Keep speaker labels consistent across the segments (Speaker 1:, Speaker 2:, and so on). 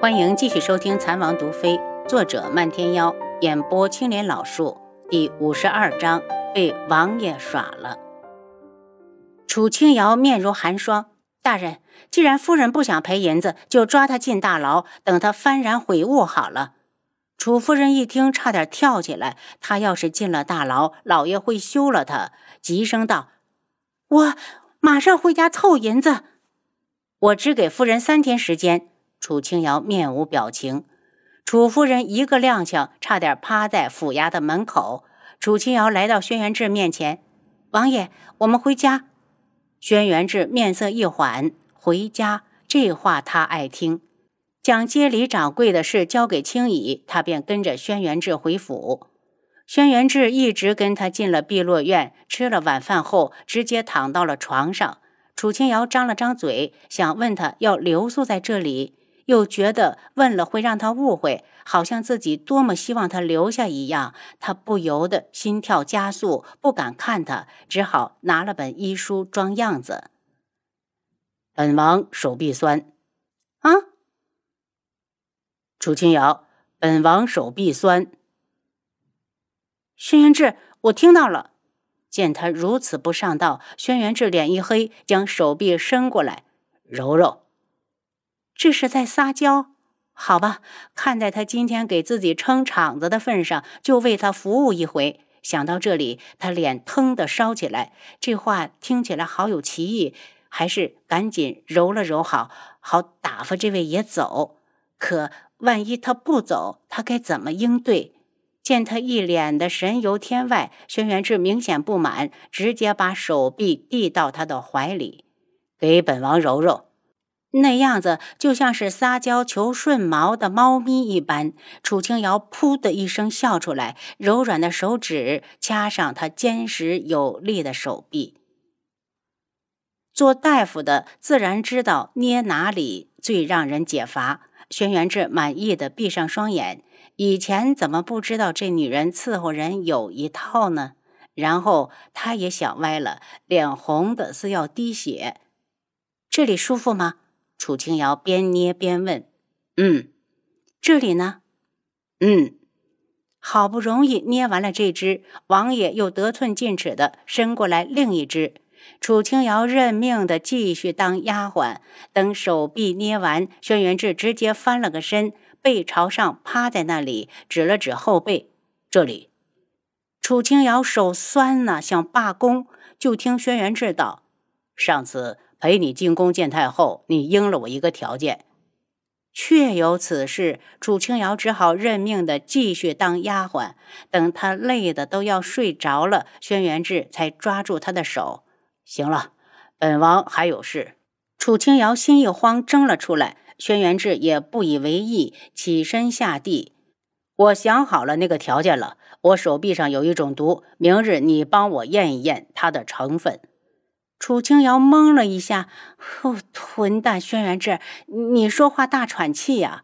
Speaker 1: 欢迎继续收听《残王毒妃》，作者漫天妖，演播青莲老树，第五十二章被王爷耍了。楚清瑶面如寒霜，大人，既然夫人不想赔银子，就抓他进大牢，等他幡然悔悟好了。楚夫人一听，差点跳起来。他要是进了大牢，老爷会休了他，急声道：“我马上回家凑银子，我只给夫人三天时间。”楚清瑶面无表情，楚夫人一个踉跄，差点趴在府衙的门口。楚清瑶来到轩辕志面前：“王爷，我们回家。”轩辕志面色一缓：“回家？这话他爱听。”将接礼掌柜的事交给青羽，他便跟着轩辕志回府。轩辕志一直跟他进了碧落院，吃了晚饭后，直接躺到了床上。楚清瑶张了张嘴，想问他要留宿在这里。又觉得问了会让他误会，好像自己多么希望他留下一样，他不由得心跳加速，不敢看他，只好拿了本医书装样子。
Speaker 2: 本王手臂酸，
Speaker 1: 啊！
Speaker 2: 楚清瑶，本王手臂酸。
Speaker 1: 轩辕志，我听到了。见他如此不上道，轩辕志脸一黑，将手臂伸过来
Speaker 2: 揉揉。
Speaker 1: 这是在撒娇，好吧？看在他今天给自己撑场子的份上，就为他服务一回。想到这里，他脸腾的烧起来。这话听起来好有歧义，还是赶紧揉了揉好，好打发这位爷走。可万一他不走，他该怎么应对？见他一脸的神游天外，轩辕志明显不满，直接把手臂递到他的怀里，
Speaker 2: 给本王揉揉。
Speaker 1: 那样子就像是撒娇求顺毛的猫咪一般。楚清瑶噗的一声笑出来，柔软的手指掐上他坚实有力的手臂。做大夫的自然知道捏哪里最让人解乏。轩辕志满意的闭上双眼，以前怎么不知道这女人伺候人有一套呢？然后他也想歪了，脸红的似要滴血。这里舒服吗？楚清瑶边捏边问：“
Speaker 2: 嗯，
Speaker 1: 这里呢？
Speaker 2: 嗯，
Speaker 1: 好不容易捏完了这只，王爷又得寸进尺的伸过来另一只。楚清瑶认命的继续当丫鬟。等手臂捏完，轩辕志直接翻了个身，背朝上趴在那里，指了指后背：“
Speaker 2: 这里。”
Speaker 1: 楚清瑶手酸呢，想罢工，就听轩辕志道：“
Speaker 2: 上次。”陪你进宫见太后，你应了我一个条件。
Speaker 1: 确有此事，楚清瑶只好认命的继续当丫鬟。等她累的都要睡着了，轩辕志才抓住她的手：“
Speaker 2: 行了，本王还有事。”
Speaker 1: 楚清瑶心一慌，怔了出来。轩辕志也不以为意，起身下地：“
Speaker 2: 我想好了那个条件了。我手臂上有一种毒，明日你帮我验一验它的成分。”
Speaker 1: 楚清瑶懵了一下，哦，混蛋！轩辕志，你说话大喘气呀！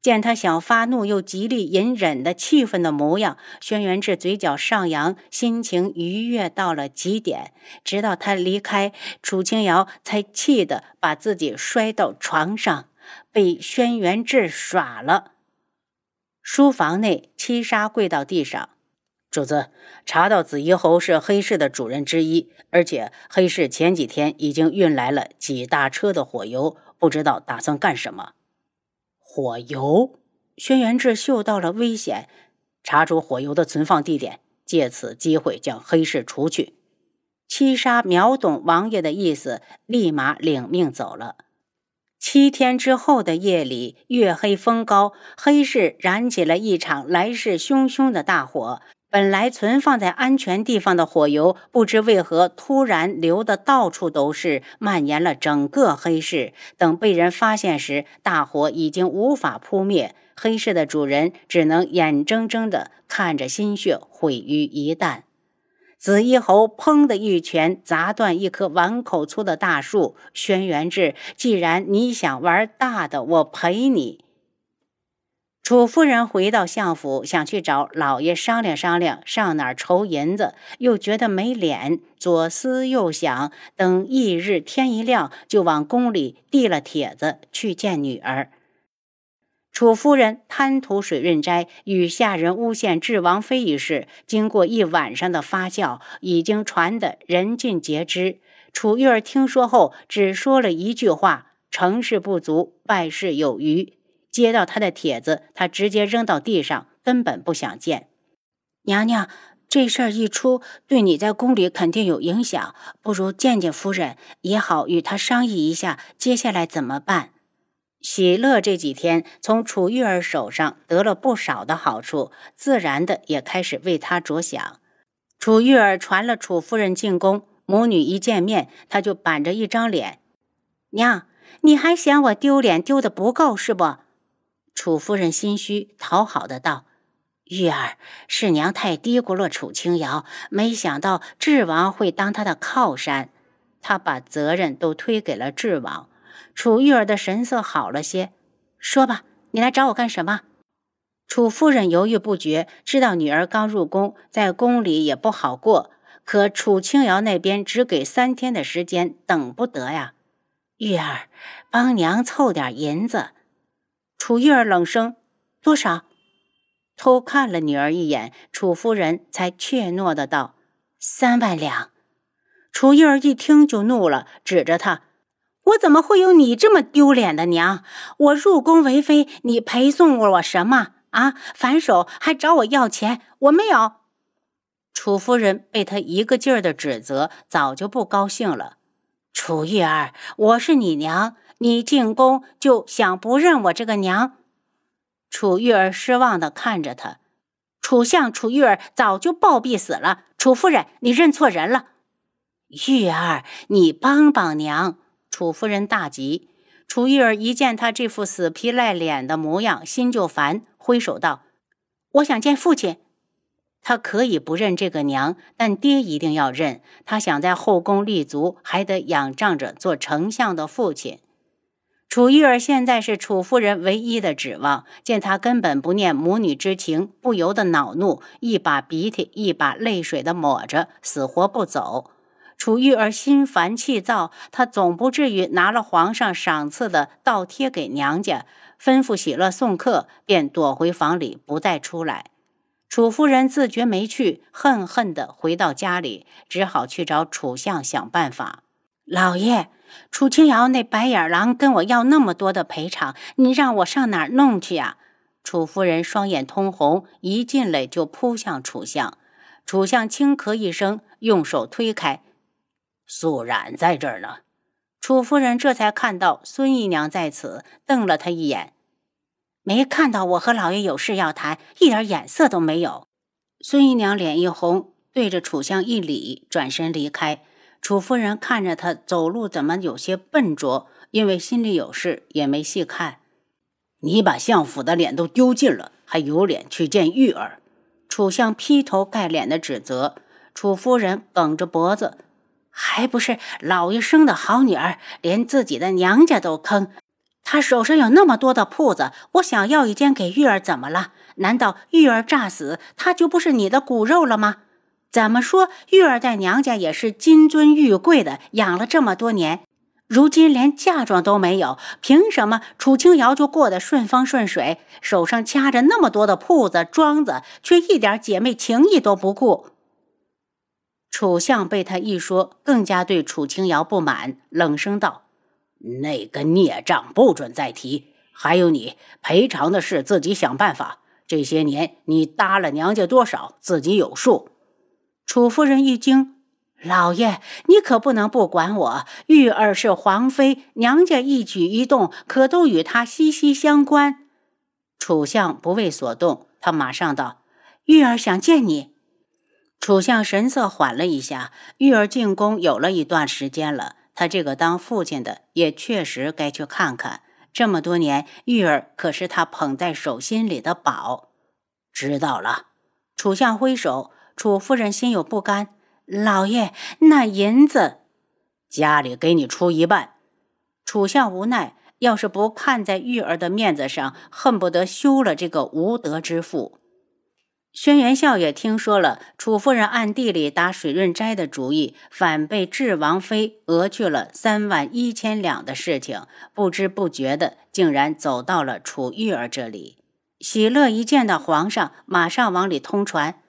Speaker 1: 见他想发怒又极力隐忍的气愤的模样，轩辕志嘴角上扬，心情愉悦到了极点。直到他离开，楚清瑶才气得把自己摔到床上，被轩辕志耍了。书房内，七杀跪到地上。
Speaker 2: 主子查到紫衣侯是黑市的主人之一，而且黑市前几天已经运来了几大车的火油，不知道打算干什么。
Speaker 1: 火油，轩辕志嗅到了危险，
Speaker 2: 查出火油的存放地点，借此机会将黑市除去。
Speaker 1: 七杀秒懂王爷的意思，立马领命走了。七天之后的夜里，月黑风高，黑市燃起了一场来势汹汹的大火。本来存放在安全地方的火油，不知为何突然流得到处都是，蔓延了整个黑市。等被人发现时，大火已经无法扑灭，黑市的主人只能眼睁睁地看着心血毁于一旦。紫衣侯砰的一拳砸断一棵碗口粗的大树。轩辕志，既然你想玩大的，我陪你。楚夫人回到相府，想去找老爷商量商量，上哪儿筹银子，又觉得没脸。左思右想，等翌日天一亮，就往宫里递了帖子去见女儿。楚夫人贪图水润斋与下人诬陷智王妃一事，经过一晚上的发酵，已经传得人尽皆知。楚玉儿听说后，只说了一句话：“成事不足，败事有余。”接到他的帖子，他直接扔到地上，根本不想见娘娘。这事儿一出，对你在宫里肯定有影响，不如见见夫人也好，与她商议一下接下来怎么办。喜乐这几天从楚玉儿手上得了不少的好处，自然的也开始为他着想。楚玉儿传了楚夫人进宫，母女一见面，他就板着一张脸：“娘，你还嫌我丢脸丢的不够是不？”楚夫人心虚，讨好的道：“玉儿，是娘太低估了楚清瑶，没想到智王会当他的靠山，她把责任都推给了智王。”楚玉儿的神色好了些，说吧，你来找我干什么？楚夫人犹豫不决，知道女儿刚入宫，在宫里也不好过。可楚清瑶那边只给三天的时间，等不得呀。玉儿，帮娘凑点银子。楚玉儿冷声：“多少？”偷看了女儿一眼，楚夫人才怯懦的道：“三万两。”楚玉儿一听就怒了，指着他。我怎么会有你这么丢脸的娘？我入宫为妃，你陪送我什么啊？反手还找我要钱，我没有。楚夫人被他一个劲儿的指责，早就不高兴了。楚玉儿，我是你娘，你进宫就想不认我这个娘？楚玉儿失望的看着他。楚相楚玉儿早就暴毙死了。楚夫人，你认错人了。玉儿，你帮帮娘。楚夫人大急，楚玉儿一见他这副死皮赖脸的模样，心就烦，挥手道：“我想见父亲。”他可以不认这个娘，但爹一定要认。他想在后宫立足，还得仰仗着做丞相的父亲。楚玉儿现在是楚夫人唯一的指望，见他根本不念母女之情，不由得恼怒，一把鼻涕一把泪水的抹着，死活不走。楚玉儿心烦气躁，她总不至于拿了皇上赏赐的倒贴给娘家，吩咐喜乐送客，便躲回房里不再出来。楚夫人自觉没趣，恨恨地回到家里，只好去找楚相想办法。老爷，楚清瑶那白眼狼跟我要那么多的赔偿，你让我上哪儿弄去呀？楚夫人双眼通红，一进来就扑向楚相。楚相轻咳一声，用手推开。素染在这儿呢，楚夫人这才看到孙姨娘在此，瞪了他一眼，没看到我和老爷有事要谈，一点眼色都没有。孙姨娘脸一红，对着楚相一礼，转身离开。楚夫人看着他走路怎么有些笨拙，因为心里有事，也没细看。你把相府的脸都丢尽了，还有脸去见玉儿？楚相劈头盖脸的指责。楚夫人梗着脖子。还不是老爷生的好女儿，连自己的娘家都坑。他手上有那么多的铺子，我想要一间给玉儿，怎么了？难道玉儿诈死，他就不是你的骨肉了吗？怎么说，玉儿在娘家也是金尊玉贵的，养了这么多年，如今连嫁妆都没有，凭什么楚清瑶就过得顺风顺水，手上掐着那么多的铺子庄子，却一点姐妹情谊都不顾？楚相被他一说，更加对楚清瑶不满，冷声道：“那个孽障不准再提。还有你赔偿的事，自己想办法。这些年你搭了娘家多少，自己有数。”楚夫人一惊：“老爷，你可不能不管我。玉儿是皇妃，娘家一举一动可都与她息息相关。”楚相不为所动，他马上道：“玉儿想见你。”楚相神色缓了一下，玉儿进宫有了一段时间了，他这个当父亲的也确实该去看看。这么多年，玉儿可是他捧在手心里的宝。知道了。楚相挥手，楚夫人心有不甘，老爷那银子，家里给你出一半。楚相无奈，要是不看在玉儿的面子上，恨不得休了这个无德之妇。轩辕笑也听说了楚夫人暗地里打水润斋的主意，反被智王妃讹去了三万一千两的事情，不知不觉的竟然走到了楚玉儿这里。喜乐一见到皇上，马上往里通传：“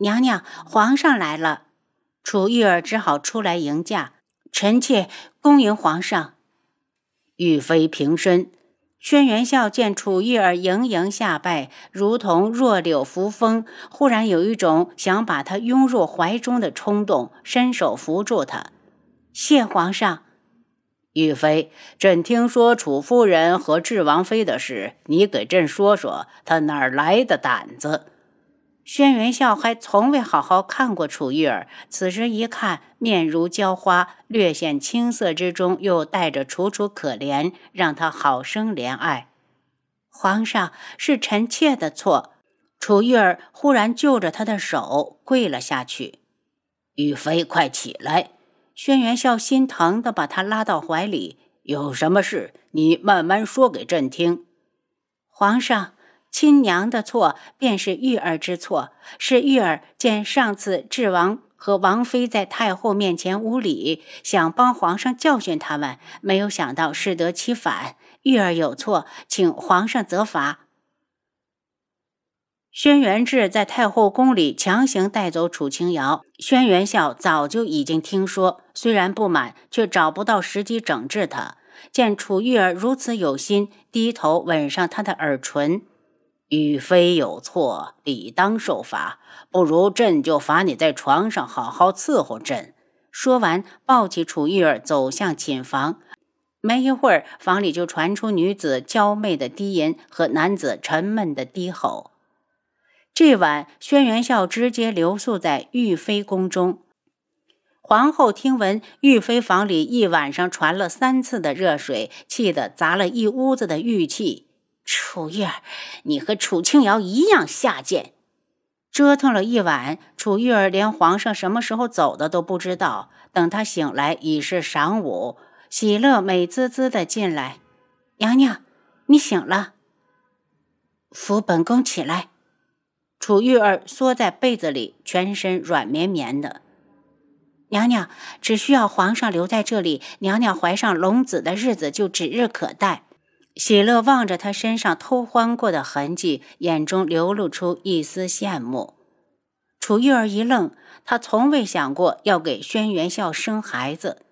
Speaker 1: 娘娘，皇上来了。”楚玉儿只好出来迎驾：“臣妾恭迎皇上。”
Speaker 2: 玉妃平身。
Speaker 1: 轩辕笑见楚玉儿盈盈下拜，如同弱柳扶风，忽然有一种想把她拥入怀中的冲动，伸手扶住她。谢皇上。
Speaker 2: 玉妃，朕听说楚夫人和智王妃的事，你给朕说说，她哪儿来的胆子？
Speaker 1: 轩辕笑还从未好好看过楚玉儿，此时一看，面如娇花，略显青涩之中又带着楚楚可怜，让他好生怜爱。皇上是臣妾的错。楚玉儿忽然就着他的手跪了下去。
Speaker 2: 玉妃，快起来！
Speaker 1: 轩辕笑心疼的把她拉到怀里。
Speaker 2: 有什么事，你慢慢说给朕听。
Speaker 1: 皇上。亲娘的错，便是玉儿之错。是玉儿见上次智王和王妃在太后面前无礼，想帮皇上教训他们，没有想到适得其反。玉儿有错，请皇上责罚。轩辕志在太后宫里强行带走楚清瑶，轩辕笑早就已经听说，虽然不满，却找不到时机整治他。见楚玉儿如此有心，低头吻上他的耳唇。
Speaker 2: 玉妃有错，理当受罚。不如朕就罚你在床上好好伺候朕。
Speaker 1: 说完，抱起楚玉儿走向寝房。没一会儿，房里就传出女子娇媚的低吟和男子沉闷的低吼。这晚，轩辕笑直接留宿在玉妃宫中。皇后听闻玉妃房里一晚上传了三次的热水，气得砸了一屋子的玉器。楚玉儿，你和楚清瑶一样下贱，折腾了一晚，楚玉儿连皇上什么时候走的都不知道。等她醒来，已是晌午。喜乐美滋滋的进来，娘娘，你醒了。扶本宫起来。楚玉儿缩在被子里，全身软绵绵的。娘娘只需要皇上留在这里，娘娘怀上龙子的日子就指日可待。喜乐望着他身上偷欢过的痕迹，眼中流露出一丝羡慕。楚玉儿一愣，她从未想过要给轩辕笑生孩子。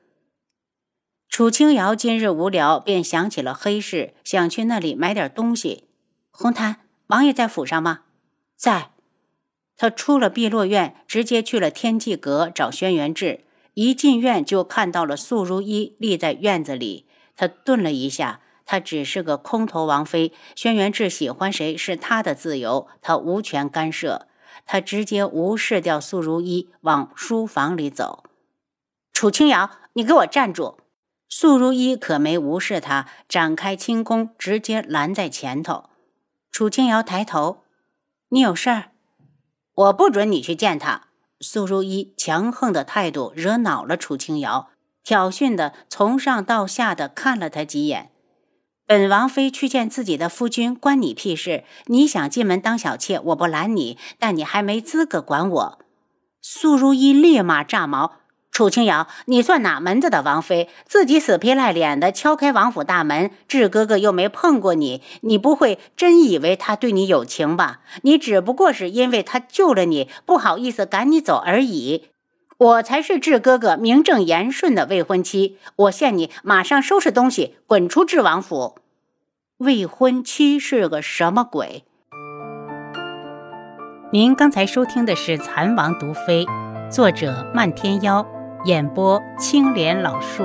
Speaker 1: 楚清瑶今日无聊，便想起了黑市，想去那里买点东西。红檀，王爷在府上吗？在。他出了碧落院，直接去了天际阁找轩辕志。一进院就看到了素如一立在院子里，他顿了一下。她只是个空头王妃，轩辕志喜欢谁是他的自由，他无权干涉。他直接无视掉素如一，往书房里走。楚清瑶，你给我站住！素如一可没无视他，展开轻功，直接拦在前头。楚清瑶抬头：“你有事儿？我不准你去见他。”素如一强横的态度惹恼了楚清瑶，挑衅的从上到下的看了他几眼。本王妃去见自己的夫君，关你屁事！你想进门当小妾，我不拦你，但你还没资格管我。苏如意立马炸毛：“楚清瑶，你算哪门子的王妃？自己死皮赖脸的敲开王府大门，智哥哥又没碰过你，你不会真以为他对你有情吧？你只不过是因为他救了你，不好意思赶你走而已。我才是智哥哥名正言顺的未婚妻，我限你马上收拾东西，滚出智王府。未婚妻是个什么鬼？您刚才收听的是《蚕王毒妃》，作者漫天妖，演播青莲老树。